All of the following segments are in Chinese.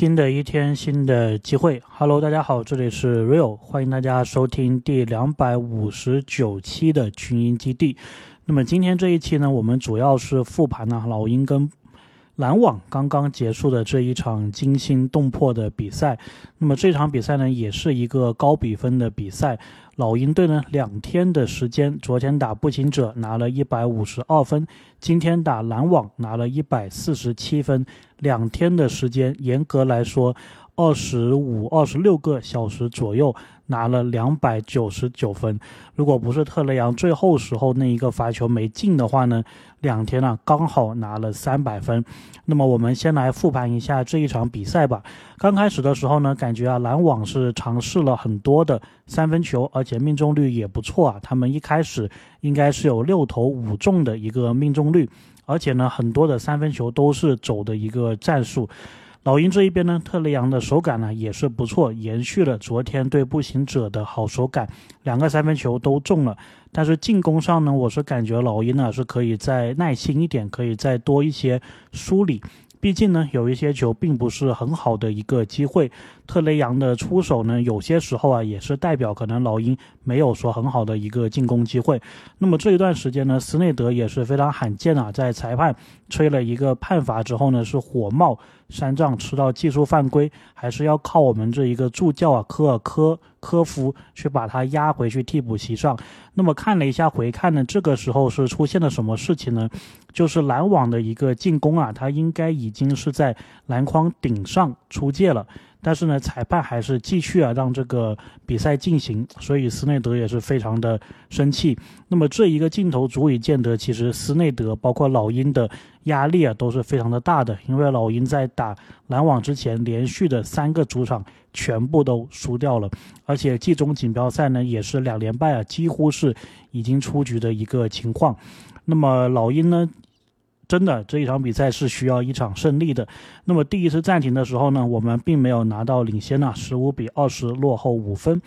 新的一天，新的机会。Hello，大家好，这里是 Real，欢迎大家收听第两百五十九期的群英基地。那么今天这一期呢，我们主要是复盘呢老鹰跟。篮网刚刚结束的这一场惊心动魄的比赛，那么这场比赛呢，也是一个高比分的比赛。老鹰队呢，两天的时间，昨天打步行者拿了一百五十二分，今天打篮网拿了一百四十七分。两天的时间，严格来说，二十五、二十六个小时左右。拿了两百九十九分，如果不是特雷杨最后时候那一个罚球没进的话呢，两天呢刚好拿了三百分。那么我们先来复盘一下这一场比赛吧。刚开始的时候呢，感觉啊篮网是尝试了很多的三分球，而且命中率也不错啊。他们一开始应该是有六投五中的一个命中率，而且呢很多的三分球都是走的一个战术。老鹰这一边呢，特雷杨的手感呢也是不错，延续了昨天对步行者的好手感，两个三分球都中了。但是进攻上呢，我是感觉老鹰呢是可以再耐心一点，可以再多一些梳理。毕竟呢，有一些球并不是很好的一个机会。特雷杨的出手呢，有些时候啊，也是代表可能老鹰没有说很好的一个进攻机会。那么这一段时间呢，斯内德也是非常罕见啊，在裁判吹了一个判罚之后呢，是火冒三丈，吃到技术犯规，还是要靠我们这一个助教啊，科尔科科夫去把他压回去替补席上。那么看了一下回看呢，这个时候是出现了什么事情呢？就是篮网的一个进攻啊，他应该已经是在篮筐顶上出界了。但是呢，裁判还是继续啊让这个比赛进行，所以斯内德也是非常的生气。那么这一个镜头足以见得，其实斯内德包括老鹰的压力啊都是非常的大的，因为老鹰在打篮网之前，连续的三个主场全部都输掉了，而且季中锦标赛呢也是两连败啊，几乎是已经出局的一个情况。那么老鹰呢？真的，这一场比赛是需要一场胜利的。那么第一次暂停的时候呢，我们并没有拿到领先呢，十五比二十落后五分。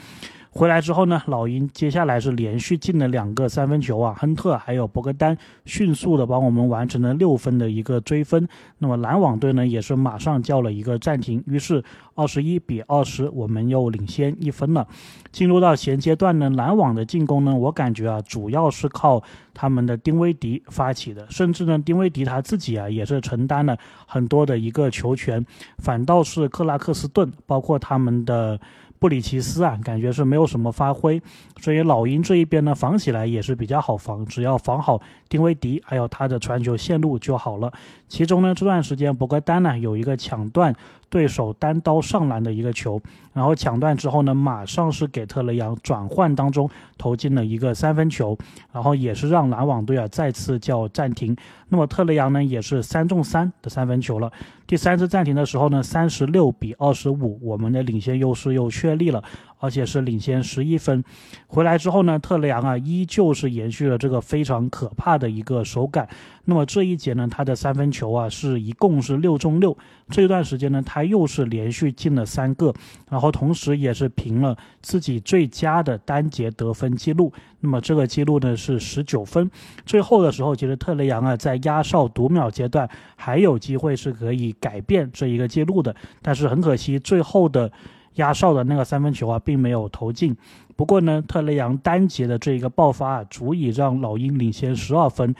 回来之后呢，老鹰接下来是连续进了两个三分球啊，亨特还有博格丹迅速的帮我们完成了六分的一个追分。那么篮网队呢，也是马上叫了一个暂停，于是二十一比二十，我们又领先一分了。进入到衔接段呢，篮网的进攻呢，我感觉啊，主要是靠他们的丁威迪发起的，甚至呢，丁威迪他自己啊，也是承担了很多的一个球权，反倒是克拉克斯顿，包括他们的。布里奇斯啊，感觉是没有什么发挥，所以老鹰这一边呢，防起来也是比较好防，只要防好丁威迪还有他的传球线路就好了。其中呢，这段时间博格丹呢有一个抢断。对手单刀上篮的一个球，然后抢断之后呢，马上是给特雷杨转换当中投进了一个三分球，然后也是让篮网队啊再次叫暂停。那么特雷杨呢也是三中三的三分球了。第三次暂停的时候呢，三十六比二十五，我们的领先优势又确立了。而且是领先十一分，回来之后呢，特雷杨啊依旧是延续了这个非常可怕的一个手感。那么这一节呢，他的三分球啊是一共是六中六。这段时间呢，他又是连续进了三个，然后同时也是平了自己最佳的单节得分记录。那么这个记录呢是十九分。最后的时候，其实特雷杨啊在压哨读秒阶段还有机会是可以改变这一个记录的，但是很可惜，最后的。压哨的那个三分球啊，并没有投进。不过呢，特雷杨单节的这一个爆发啊，足以让老鹰领先十二分，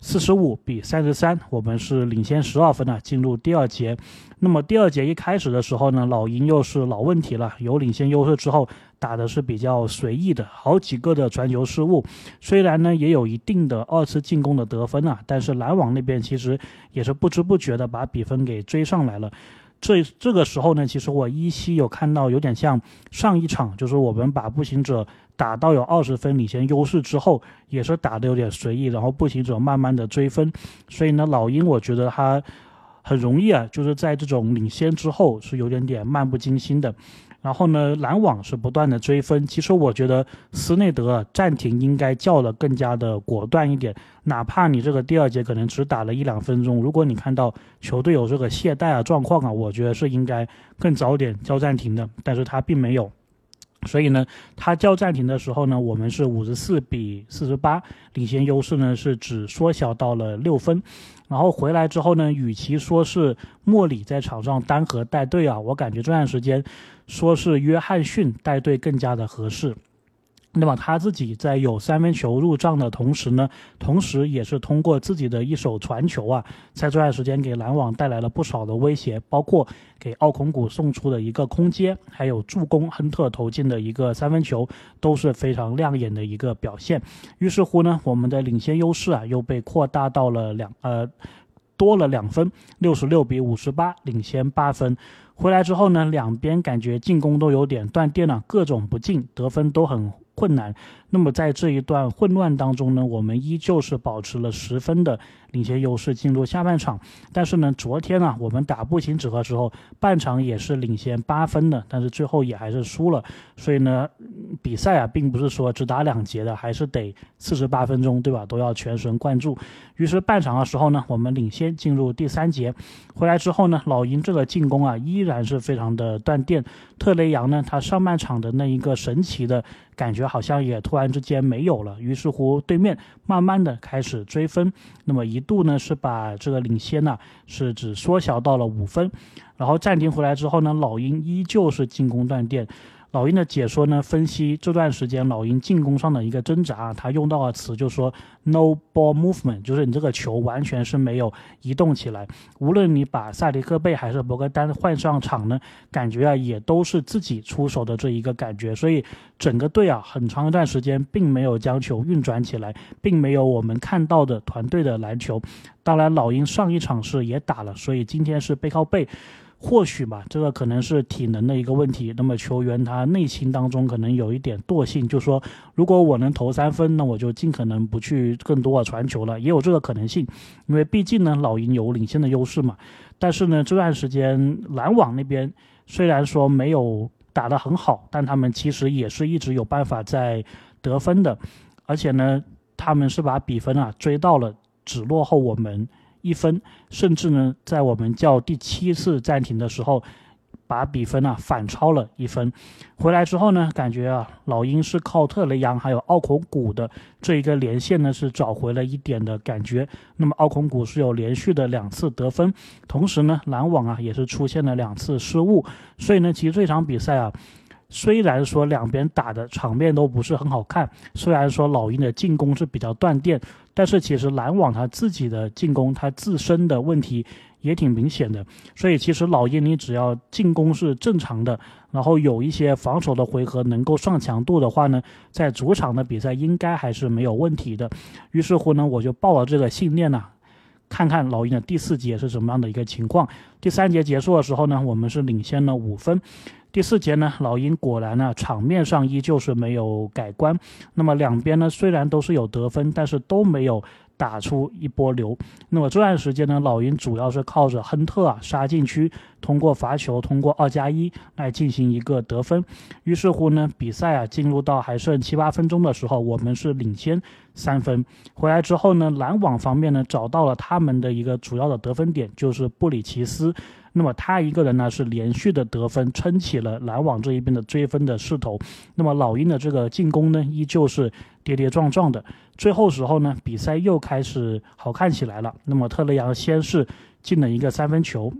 四十五比三十三，我们是领先十二分啊，进入第二节。那么第二节一开始的时候呢，老鹰又是老问题了，有领先优势之后打的是比较随意的，好几个的传球失误。虽然呢也有一定的二次进攻的得分啊，但是篮网那边其实也是不知不觉的把比分给追上来了。这这个时候呢，其实我依稀有看到有点像上一场，就是我们把步行者打到有二十分领先优势之后，也是打的有点随意，然后步行者慢慢的追分，所以呢，老鹰我觉得他很容易啊，就是在这种领先之后是有点点漫不经心的。然后呢，篮网是不断的追分。其实我觉得斯内德暂停应该叫的更加的果断一点，哪怕你这个第二节可能只打了一两分钟，如果你看到球队有这个懈怠啊状况啊，我觉得是应该更早点叫暂停的。但是他并没有。所以呢，他叫暂停的时候呢，我们是五十四比四十八，领先优势呢是只缩小到了六分。然后回来之后呢，与其说是莫里在场上单核带队啊，我感觉这段时间说是约翰逊带队更加的合适。那么他自己在有三分球入账的同时呢，同时也是通过自己的一手传球啊，在这段时间给篮网带来了不少的威胁，包括给奥孔古送出的一个空接，还有助攻亨特投进的一个三分球，都是非常亮眼的一个表现。于是乎呢，我们的领先优势啊又被扩大到了两呃多了两分，六十六比五十八，领先八分。回来之后呢，两边感觉进攻都有点断电了，各种不进，得分都很。困难。那么在这一段混乱当中呢，我们依旧是保持了十分的领先优势进入下半场。但是呢，昨天啊，我们打步行者的时候，半场也是领先八分的，但是最后也还是输了。所以呢，比赛啊，并不是说只打两节的，还是得四十八分钟，对吧？都要全神贯注。于是半场的时候呢，我们领先进入第三节。回来之后呢，老鹰这个进攻啊，依然是非常的断电。特雷杨呢，他上半场的那一个神奇的。感觉好像也突然之间没有了，于是乎对面慢慢的开始追分，那么一度呢是把这个领先呢是只缩小到了五分，然后暂停回来之后呢，老鹰依旧是进攻断电。老鹰的解说呢，分析这段时间老鹰进攻上的一个挣扎，他用到的词就说 “no ball movement”，就是你这个球完全是没有移动起来。无论你把萨迪克贝还是博格丹换上场呢，感觉啊也都是自己出手的这一个感觉。所以整个队啊，很长一段时间并没有将球运转起来，并没有我们看到的团队的篮球。当然，老鹰上一场是也打了，所以今天是背靠背。或许吧，这个可能是体能的一个问题。那么球员他内心当中可能有一点惰性，就说如果我能投三分，那我就尽可能不去更多的传球了，也有这个可能性。因为毕竟呢，老鹰有领先的优势嘛。但是呢，这段时间篮网那边虽然说没有打得很好，但他们其实也是一直有办法在得分的，而且呢，他们是把比分啊追到了只落后我们。一分，甚至呢，在我们叫第七次暂停的时候，把比分呢反超了一分。回来之后呢，感觉啊，老鹰是靠特雷杨还有奥孔古的这一个连线呢，是找回了一点的感觉。那么奥孔古是有连续的两次得分，同时呢，篮网啊也是出现了两次失误。所以呢，其实这场比赛啊。虽然说两边打的场面都不是很好看，虽然说老鹰的进攻是比较断电，但是其实篮网他自己的进攻，他自身的问题也挺明显的。所以其实老鹰你只要进攻是正常的，然后有一些防守的回合能够上强度的话呢，在主场的比赛应该还是没有问题的。于是乎呢，我就抱了这个信念呐，看看老鹰的第四节是什么样的一个情况。第三节结束的时候呢，我们是领先了五分。第四节呢，老鹰果然呢，场面上依旧是没有改观。那么两边呢，虽然都是有得分，但是都没有。打出一波流，那么这段时间呢，老鹰主要是靠着亨特啊杀禁区，通过罚球，通过二加一来进行一个得分。于是乎呢，比赛啊进入到还剩七八分钟的时候，我们是领先三分。回来之后呢，篮网方面呢找到了他们的一个主要的得分点，就是布里奇斯。那么他一个人呢是连续的得分，撑起了篮网这一边的追分的势头。那么老鹰的这个进攻呢，依旧是跌跌撞撞的。最后时候呢，比赛又开始好看起来了。那么特雷杨先是进了一个三分球，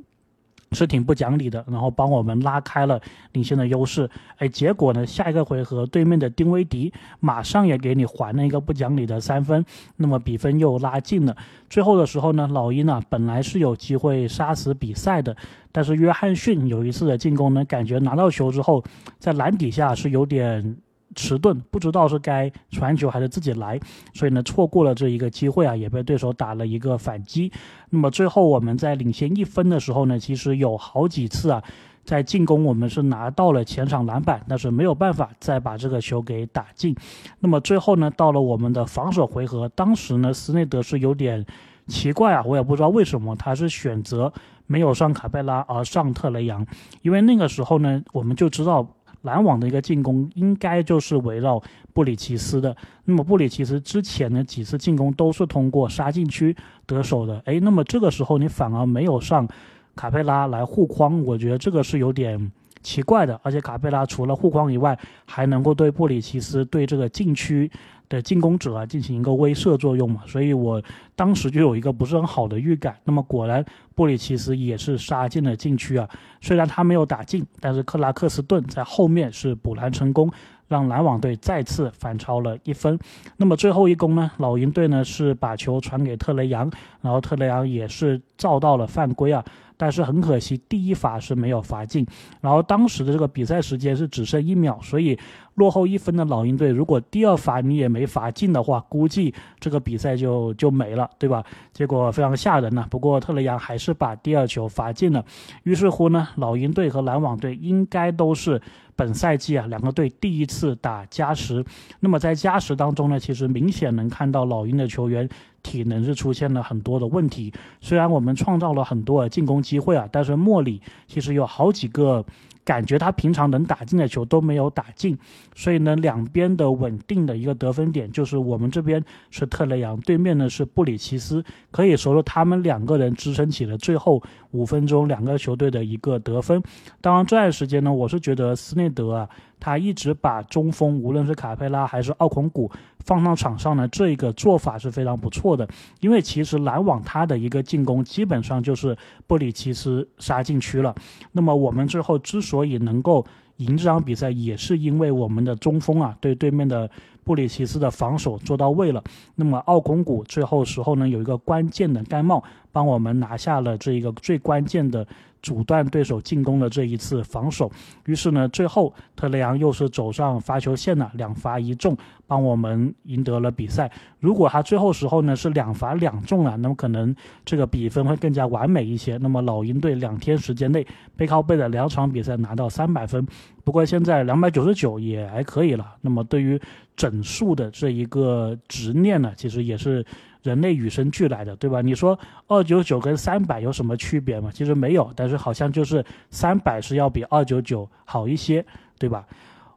是挺不讲理的，然后帮我们拉开了领先的优势。哎，结果呢，下一个回合对面的丁威迪马上也给你还了一个不讲理的三分，那么比分又拉近了。最后的时候呢，老鹰呢本来是有机会杀死比赛的，但是约翰逊有一次的进攻呢，感觉拿到球之后在篮底下是有点。迟钝，不知道是该传球还是自己来，所以呢错过了这一个机会啊，也被对手打了一个反击。那么最后我们在领先一分的时候呢，其实有好几次啊，在进攻我们是拿到了前场篮板，但是没有办法再把这个球给打进。那么最后呢，到了我们的防守回合，当时呢斯内德是有点奇怪啊，我也不知道为什么他是选择没有上卡贝拉而上特雷杨，因为那个时候呢我们就知道。篮网的一个进攻应该就是围绕布里奇斯的。那么布里奇斯之前的几次进攻都是通过杀禁区得手的。诶，那么这个时候你反而没有上卡佩拉来护框，我觉得这个是有点奇怪的。而且卡佩拉除了护框以外，还能够对布里奇斯对这个禁区的进攻者啊进行一个威慑作用嘛，所以我当时就有一个不是很好的预感。那么果然布里奇斯也是杀进了禁区啊，虽然他没有打进，但是克拉克斯顿在后面是补篮成功。让篮网队再次反超了一分。那么最后一攻呢？老鹰队呢是把球传给特雷杨，然后特雷杨也是造到了犯规啊。但是很可惜，第一罚是没有罚进。然后当时的这个比赛时间是只剩一秒，所以落后一分的老鹰队，如果第二罚你也没罚进的话，估计这个比赛就就没了，对吧？结果非常吓人呢。不过特雷杨还是把第二球罚进了。于是乎呢，老鹰队和篮网队应该都是本赛季啊两个队第一次打加时。那么在加时当中呢，其实明显能看到老鹰的球员。体能是出现了很多的问题，虽然我们创造了很多进攻机会啊，但是莫里其实有好几个。感觉他平常能打进的球都没有打进，所以呢，两边的稳定的一个得分点就是我们这边是特雷杨，对面呢是布里奇斯，可以说是他们两个人支撑起了最后五分钟两个球队的一个得分。当然这段时间呢，我是觉得斯内德啊，他一直把中锋无论是卡佩拉还是奥孔古放到场上呢，这个做法是非常不错的。因为其实篮网他的一个进攻基本上就是布里奇斯杀进区了，那么我们最后之所所以能够赢这场比赛，也是因为我们的中锋啊，对对面的布里奇斯的防守做到位了。那么奥孔古最后时候呢，有一个关键的盖帽，帮我们拿下了这一个最关键的。阻断对手进攻的这一次防守，于是呢，最后特雷杨又是走上罚球线了，两罚一中，帮我们赢得了比赛。如果他最后时候呢是两罚两中啊，那么可能这个比分会更加完美一些。那么老鹰队两天时间内背靠背的两场比赛拿到三百分，不过现在两百九十九也还可以了。那么对于整数的这一个执念呢，其实也是。人类与生俱来的，对吧？你说二九九跟三百有什么区别吗？其实没有，但是好像就是三百是要比二九九好一些，对吧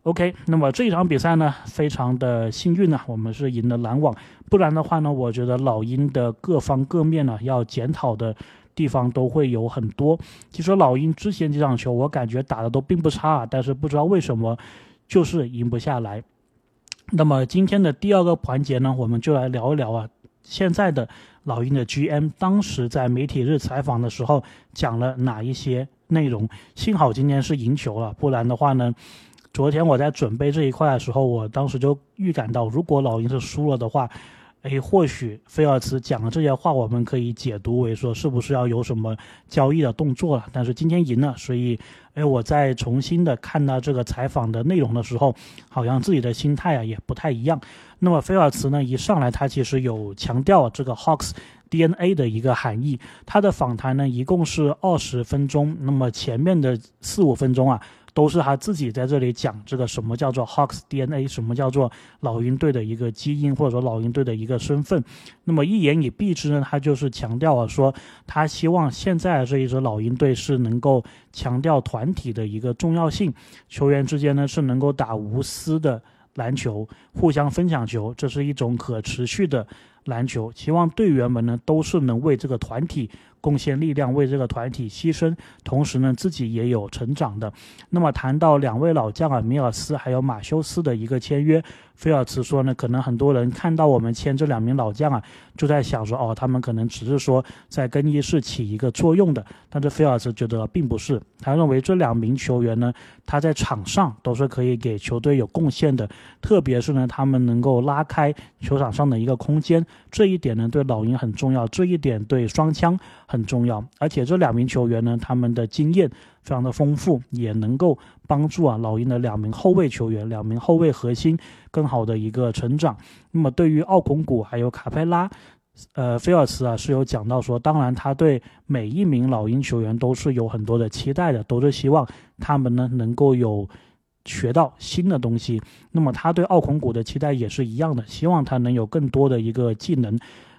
？OK，那么这一场比赛呢，非常的幸运呢，我们是赢了篮网，不然的话呢，我觉得老鹰的各方各面呢要检讨的地方都会有很多。其实老鹰之前几场球我感觉打的都并不差，啊但是不知道为什么就是赢不下来。那么今天的第二个环节呢，我们就来聊一聊啊。现在的老鹰的 GM 当时在媒体日采访的时候讲了哪一些内容？幸好今天是赢球了，不然的话呢，昨天我在准备这一块的时候，我当时就预感到，如果老鹰是输了的话。哎，或许菲尔茨讲的这些话，我们可以解读为说是不是要有什么交易的动作了？但是今天赢了，所以，哎，我在重新的看到这个采访的内容的时候，好像自己的心态啊也不太一样。那么菲尔茨呢，一上来他其实有强调这个 Hawks DNA 的一个含义。他的访谈呢，一共是二十分钟，那么前面的四五分钟啊。都是他自己在这里讲这个什么叫做 Hawks DNA，什么叫做老鹰队的一个基因，或者说老鹰队的一个身份。那么一言以蔽之呢，他就是强调啊，说他希望现在这一支老鹰队是能够强调团体的一个重要性，球员之间呢是能够打无私的篮球，互相分享球，这是一种可持续的篮球。希望队员们呢都是能为这个团体。贡献力量，为这个团体牺牲，同时呢，自己也有成长的。那么谈到两位老将啊，米尔斯还有马修斯的一个签约。菲尔茨说呢，可能很多人看到我们签这两名老将啊，就在想说，哦，他们可能只是说在更衣室起一个作用的。但是菲尔茨觉得并不是，他认为这两名球员呢，他在场上都是可以给球队有贡献的，特别是呢，他们能够拉开球场上的一个空间，这一点呢对老鹰很重要，这一点对双枪很重要。而且这两名球员呢，他们的经验。非常的丰富，也能够帮助啊老鹰的两名后卫球员、两名后卫核心更好的一个成长。那么对于奥孔古还有卡佩拉，呃，菲尔茨啊是有讲到说，当然他对每一名老鹰球员都是有很多的期待的，都是希望他们呢能够有学到新的东西。那么他对奥孔古的期待也是一样的，希望他能有更多的一个技能。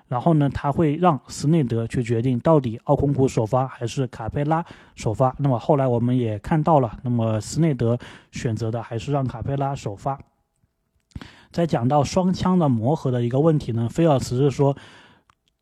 然后呢，他会让斯内德去决定到底奥孔古首发还是卡佩拉首发。那么后来我们也看到了，那么斯内德选择的还是让卡佩拉首发。在讲到双枪的磨合的一个问题呢，菲尔茨是说。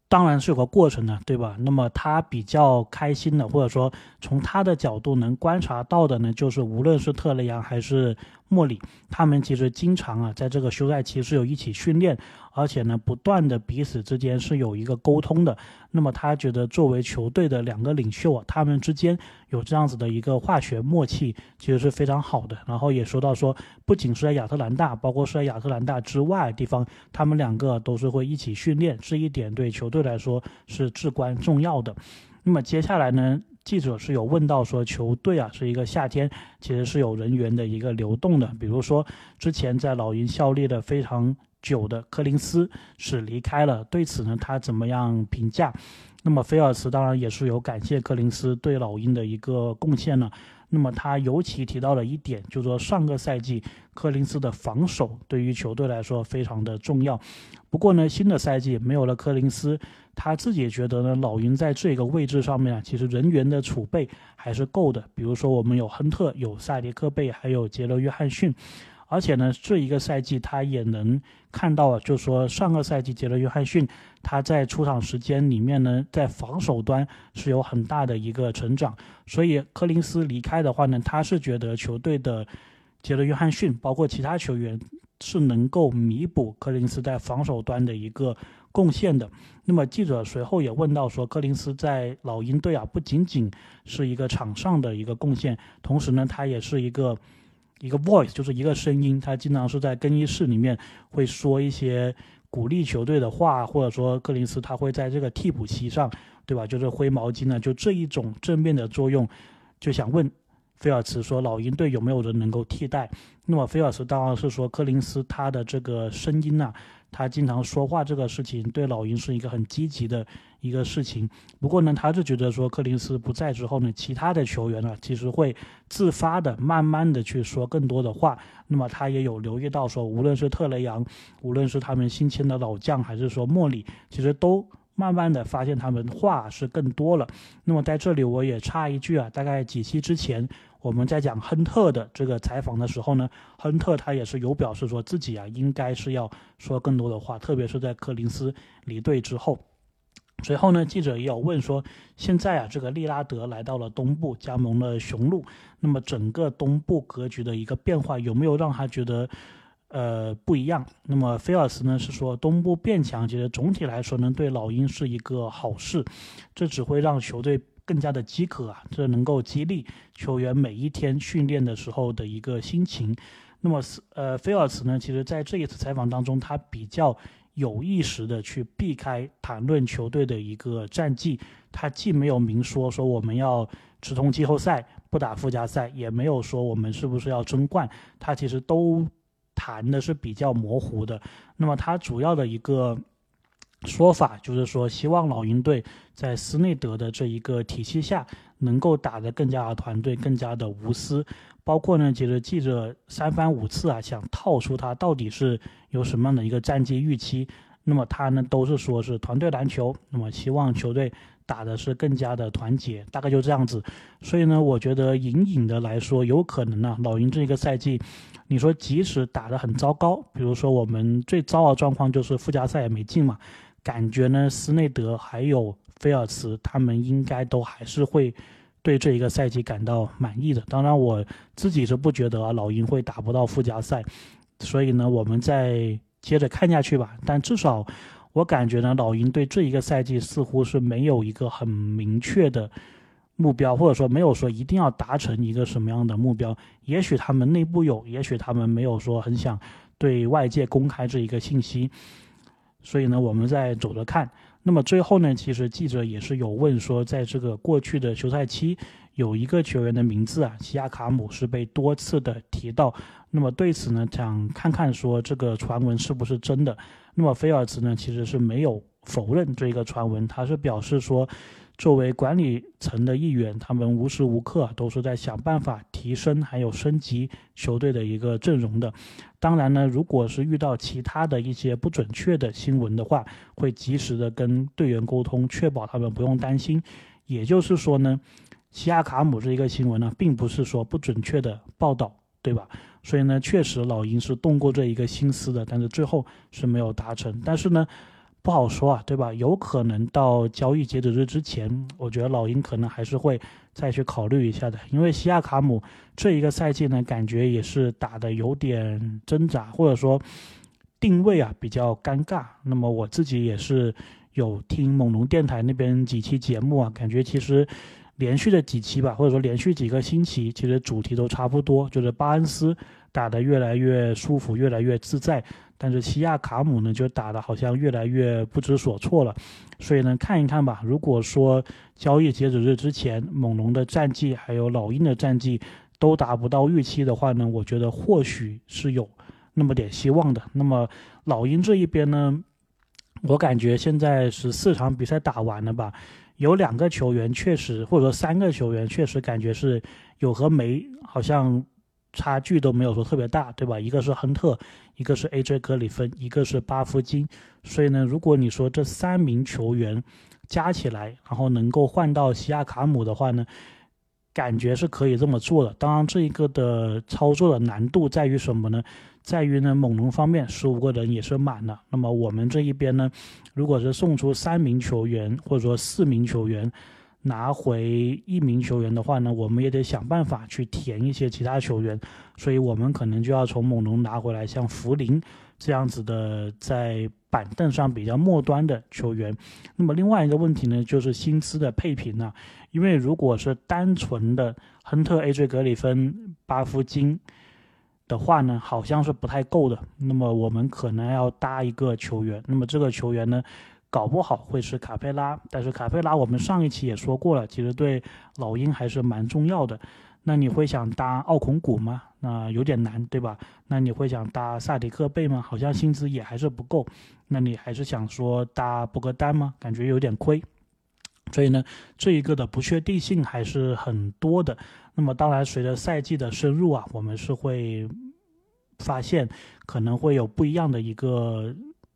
当然是有个过程的，对吧？那么他比较开心的，或者说从他的角度能观察到的呢，就是无论是特雷杨还是莫里，他们其实经常啊，在这个休赛期是有一起训练，而且呢，不断的彼此之间是有一个沟通的。那么他觉得作为球队的两个领袖啊，他们之间有这样子的一个化学默契，其实是非常好的。然后也说到说，不仅是在亚特兰大，包括是在亚特兰大之外地方，他们两个都是会一起训练，这一点对球队。来说是至关重要的。那么接下来呢，记者是有问到说，球队啊是一个夏天，其实是有人员的一个流动的。比如说之前在老鹰效力的非常久的柯林斯是离开了，对此呢他怎么样评价？那么菲尔茨当然也是有感谢柯林斯对老鹰的一个贡献呢。那么他尤其提到了一点，就是说上个赛季柯林斯的防守对于球队来说非常的重要。不过呢，新的赛季没有了柯林斯，他自己觉得呢，老鹰在这个位置上面啊，其实人员的储备还是够的。比如说我们有亨特、有萨迪克贝，还有杰罗约翰逊。而且呢，这一个赛季他也能看到，就是说上个赛季杰伦约翰逊他在出场时间里面呢，在防守端是有很大的一个成长。所以柯林斯离开的话呢，他是觉得球队的杰伦约翰逊包括其他球员是能够弥补柯林斯在防守端的一个贡献的。那么记者随后也问到说，柯林斯在老鹰队啊，不仅仅是一个场上的一个贡献，同时呢，他也是一个。一个 voice 就是一个声音，他经常是在更衣室里面会说一些鼓励球队的话，或者说柯林斯他会在这个替补席上，对吧？就是挥毛巾呢，就这一种正面的作用，就想问菲尔茨说，老鹰队有没有人能够替代？那么菲尔茨当然是说，柯林斯他的这个声音呐。他经常说话这个事情对老鹰是一个很积极的一个事情。不过呢，他就觉得说柯林斯不在之后呢，其他的球员呢其实会自发的、慢慢的去说更多的话。那么他也有留意到说，无论是特雷杨，无论是他们新签的老将，还是说莫里，其实都慢慢的发现他们话是更多了。那么在这里我也插一句啊，大概几期之前。我们在讲亨特的这个采访的时候呢，亨特他也是有表示说自己啊应该是要说更多的话，特别是在柯林斯离队之后。随后呢，记者也有问说，现在啊这个利拉德来到了东部，加盟了雄鹿，那么整个东部格局的一个变化有没有让他觉得呃不一样？那么菲尔斯呢是说，东部变强，其实总体来说呢对老鹰是一个好事，这只会让球队。更加的饥渴啊，这能够激励球员每一天训练的时候的一个心情。那么，呃，菲尔茨呢，其实在这一次采访当中，他比较有意识的去避开谈论球队的一个战绩。他既没有明说说我们要直通季后赛，不打附加赛，也没有说我们是不是要争冠。他其实都谈的是比较模糊的。那么，他主要的一个。说法就是说，希望老鹰队在斯内德的这一个体系下，能够打得更加团队，更加的无私。包括呢，其实记者三番五次啊，想套出他到底是有什么样的一个战绩预期。那么他呢，都是说是团队篮球，那么希望球队打的是更加的团结，大概就这样子。所以呢，我觉得隐隐的来说，有可能呢，老鹰这一个赛季，你说即使打得很糟糕，比如说我们最糟的状况就是附加赛也没进嘛。感觉呢，斯内德还有菲尔茨，他们应该都还是会对这一个赛季感到满意的。当然，我自己是不觉得，老鹰会打不到附加赛。所以呢，我们再接着看下去吧。但至少我感觉呢，老鹰对这一个赛季似乎是没有一个很明确的目标，或者说没有说一定要达成一个什么样的目标。也许他们内部有，也许他们没有说很想对外界公开这一个信息。所以呢，我们再走着看。那么最后呢，其实记者也是有问说，在这个过去的休赛期，有一个球员的名字啊，西亚卡姆是被多次的提到。那么对此呢，想看看说这个传闻是不是真的。那么菲尔兹呢，其实是没有否认这个传闻，他是表示说。作为管理层的一员，他们无时无刻都是在想办法提升还有升级球队的一个阵容的。当然呢，如果是遇到其他的一些不准确的新闻的话，会及时的跟队员沟通，确保他们不用担心。也就是说呢，西亚卡姆这一个新闻呢，并不是说不准确的报道，对吧？所以呢，确实老鹰是动过这一个心思的，但是最后是没有达成。但是呢。不好说啊，对吧？有可能到交易截止日之前，我觉得老鹰可能还是会再去考虑一下的，因为西亚卡姆这一个赛季呢，感觉也是打的有点挣扎，或者说定位啊比较尴尬。那么我自己也是有听猛龙电台那边几期节目啊，感觉其实连续的几期吧，或者说连续几个星期，其实主题都差不多，就是巴恩斯打得越来越舒服，越来越自在。但是西亚卡姆呢，就打的好像越来越不知所措了，所以呢，看一看吧。如果说交易截止日之前，猛龙的战绩还有老鹰的战绩都达不到预期的话呢，我觉得或许是有那么点希望的。那么老鹰这一边呢，我感觉现在十四场比赛打完了吧，有两个球员确实，或者说三个球员确实感觉是有和没好像。差距都没有说特别大，对吧？一个是亨特，一个是 AJ 格里芬，一个是巴夫金。所以呢，如果你说这三名球员加起来，然后能够换到西亚卡姆的话呢，感觉是可以这么做的。当然，这一个的操作的难度在于什么呢？在于呢，猛龙方面十五个人也是满了。那么我们这一边呢，如果是送出三名球员或者说四名球员。拿回一名球员的话呢，我们也得想办法去填一些其他球员，所以我们可能就要从猛龙拿回来像福林这样子的在板凳上比较末端的球员。那么另外一个问题呢，就是薪资的配平啊，因为如果是单纯的亨特、A.J. 格里芬、巴夫金的话呢，好像是不太够的。那么我们可能要搭一个球员，那么这个球员呢？搞不好会是卡佩拉，但是卡佩拉我们上一期也说过了，其实对老鹰还是蛮重要的。那你会想搭奥孔古吗？那有点难，对吧？那你会想搭萨迪克贝吗？好像薪资也还是不够。那你还是想说搭博格丹吗？感觉有点亏。所以呢，这一个的不确定性还是很多的。那么当然，随着赛季的深入啊，我们是会发现可能会有不一样的一个。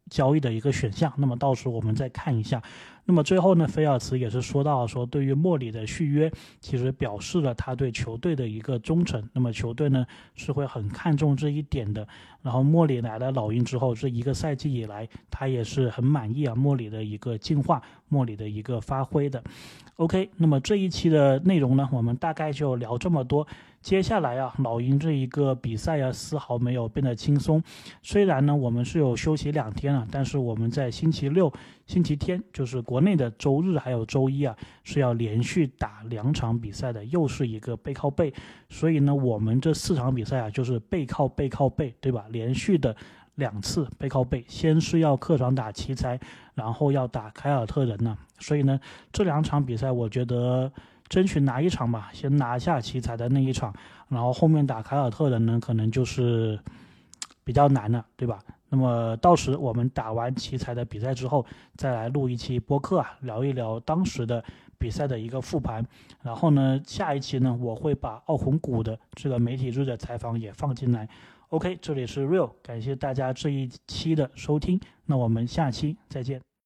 交易的一个选项，那么到时候我们再看一下。那么最后呢，菲尔茨也是说到说，对于莫里的续约，其实表示了他对球队的一个忠诚。那么球队呢是会很看重这一点的。然后莫里来了老鹰之后，这一个赛季以来，他也是很满意啊莫里的一个进化，莫里的一个发挥的。OK，那么这一期的内容呢，我们大概就聊这么多。接下来啊，老鹰这一个比赛啊，丝毫没有变得轻松。虽然呢，我们是有休息两天啊，但是我们在星期六、星期天，就是国内的周日还有周一啊，是要连续打两场比赛的，又是一个背靠背。所以呢，我们这四场比赛啊，就是背靠背靠背，对吧？连续的两次背靠背，先是要客场打奇才，然后要打凯尔特人呢。所以呢，这两场比赛，我觉得。争取拿一场吧，先拿下奇才的那一场，然后后面打凯尔特人呢，可能就是比较难了，对吧？那么到时我们打完奇才的比赛之后，再来录一期播客啊，聊一聊当时的比赛的一个复盘。然后呢，下一期呢，我会把奥红谷的这个媒体日的采访也放进来。OK，这里是 Real，感谢大家这一期的收听，那我们下期再见。